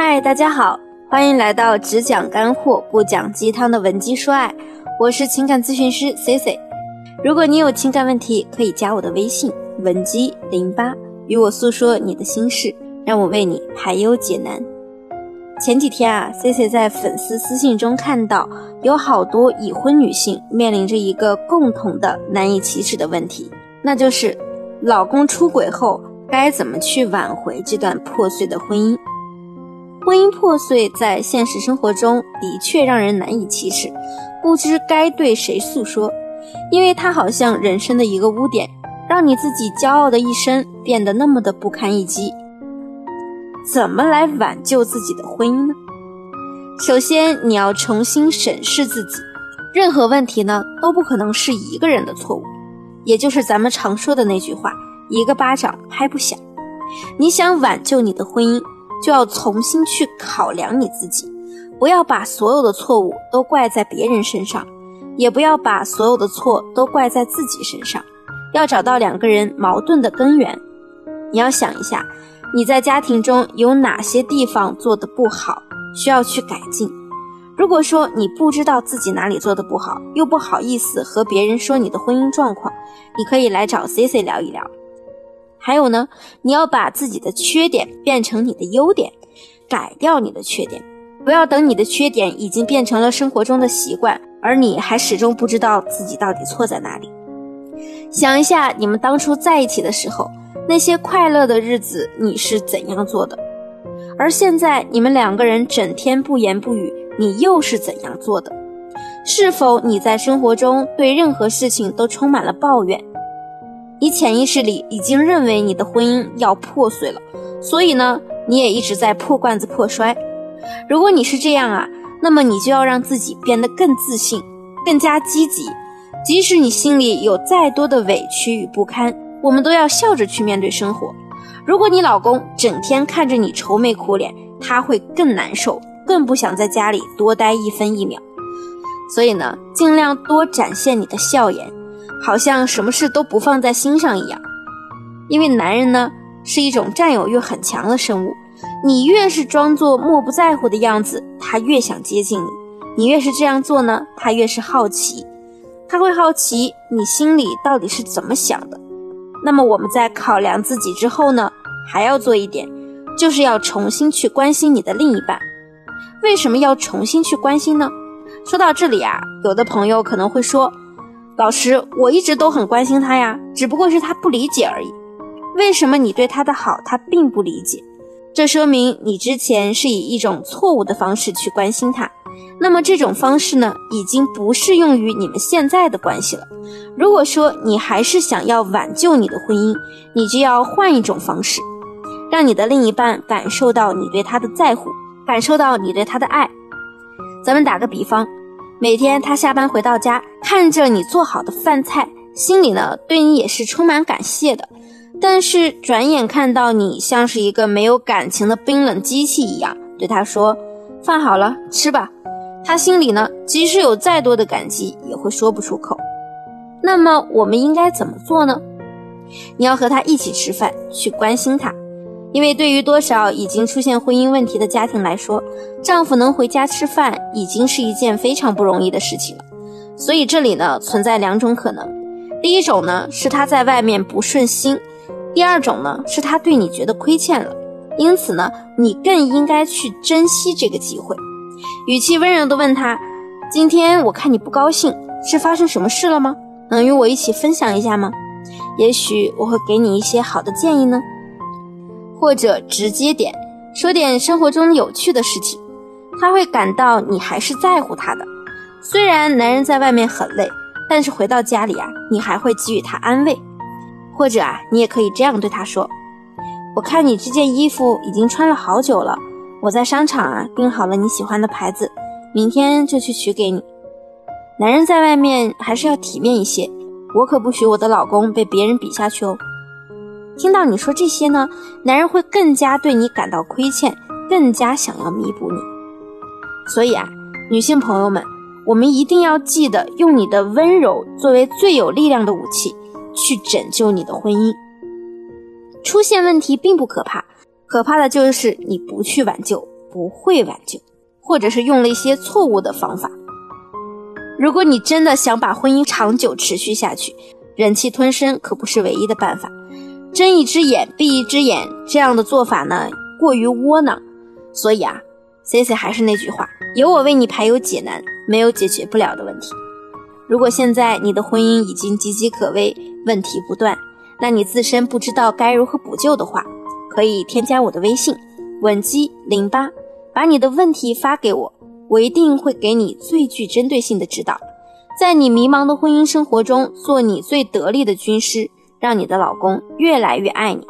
嗨，大家好，欢迎来到只讲干货不讲鸡汤的文姬说爱，我是情感咨询师 C C。如果你有情感问题，可以加我的微信文姬零八，与我诉说你的心事，让我为你排忧解难。前几天啊，C C 在粉丝私信中看到有好多已婚女性面临着一个共同的难以启齿的问题，那就是老公出轨后该怎么去挽回这段破碎的婚姻。婚姻破碎在现实生活中的确让人难以启齿，不知该对谁诉说，因为它好像人生的一个污点，让你自己骄傲的一生变得那么的不堪一击。怎么来挽救自己的婚姻呢？首先，你要重新审视自己，任何问题呢都不可能是一个人的错误，也就是咱们常说的那句话：一个巴掌拍不响。你想挽救你的婚姻？就要重新去考量你自己，不要把所有的错误都怪在别人身上，也不要把所有的错都怪在自己身上，要找到两个人矛盾的根源。你要想一下，你在家庭中有哪些地方做的不好，需要去改进。如果说你不知道自己哪里做的不好，又不好意思和别人说你的婚姻状况，你可以来找 C C 聊一聊。还有呢，你要把自己的缺点变成你的优点，改掉你的缺点，不要等你的缺点已经变成了生活中的习惯，而你还始终不知道自己到底错在哪里。想一下，你们当初在一起的时候，那些快乐的日子你是怎样做的？而现在你们两个人整天不言不语，你又是怎样做的？是否你在生活中对任何事情都充满了抱怨？你潜意识里已经认为你的婚姻要破碎了，所以呢，你也一直在破罐子破摔。如果你是这样啊，那么你就要让自己变得更自信，更加积极。即使你心里有再多的委屈与不堪，我们都要笑着去面对生活。如果你老公整天看着你愁眉苦脸，他会更难受，更不想在家里多待一分一秒。所以呢，尽量多展现你的笑颜。好像什么事都不放在心上一样，因为男人呢是一种占有欲很强的生物，你越是装作漠不在乎的样子，他越想接近你；你越是这样做呢，他越是好奇，他会好奇你心里到底是怎么想的。那么我们在考量自己之后呢，还要做一点，就是要重新去关心你的另一半。为什么要重新去关心呢？说到这里啊，有的朋友可能会说。老师，我一直都很关心他呀，只不过是他不理解而已。为什么你对他的好，他并不理解？这说明你之前是以一种错误的方式去关心他。那么这种方式呢，已经不适用于你们现在的关系了。如果说你还是想要挽救你的婚姻，你就要换一种方式，让你的另一半感受到你对他的在乎，感受到你对他的爱。咱们打个比方。每天他下班回到家，看着你做好的饭菜，心里呢对你也是充满感谢的。但是转眼看到你像是一个没有感情的冰冷机器一样，对他说：“饭好了，吃吧。”他心里呢，即使有再多的感激，也会说不出口。那么我们应该怎么做呢？你要和他一起吃饭，去关心他。因为对于多少已经出现婚姻问题的家庭来说，丈夫能回家吃饭已经是一件非常不容易的事情了。所以这里呢存在两种可能：第一种呢是他在外面不顺心；第二种呢是他对你觉得亏欠了。因此呢，你更应该去珍惜这个机会，语气温柔地问他：“今天我看你不高兴，是发生什么事了吗？能与我一起分享一下吗？也许我会给你一些好的建议呢。”或者直接点说点生活中有趣的事情，他会感到你还是在乎他的。虽然男人在外面很累，但是回到家里啊，你还会给予他安慰。或者啊，你也可以这样对他说：“我看你这件衣服已经穿了好久了，我在商场啊订好了你喜欢的牌子，明天就去取给你。”男人在外面还是要体面一些，我可不许我的老公被别人比下去哦。听到你说这些呢，男人会更加对你感到亏欠，更加想要弥补你。所以啊，女性朋友们，我们一定要记得用你的温柔作为最有力量的武器，去拯救你的婚姻。出现问题并不可怕，可怕的就是你不去挽救，不会挽救，或者是用了一些错误的方法。如果你真的想把婚姻长久持续下去，忍气吞声可不是唯一的办法。睁一只眼闭一只眼这样的做法呢，过于窝囊。所以啊，C C 还是那句话，有我为你排忧解难，没有解决不了的问题。如果现在你的婚姻已经岌岌可危，问题不断，那你自身不知道该如何补救的话，可以添加我的微信稳基零八，把你的问题发给我。我一定会给你最具针对性的指导，在你迷茫的婚姻生活中，做你最得力的军师，让你的老公越来越爱你。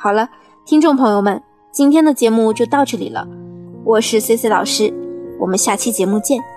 好了，听众朋友们，今天的节目就到这里了，我是 C C 老师，我们下期节目见。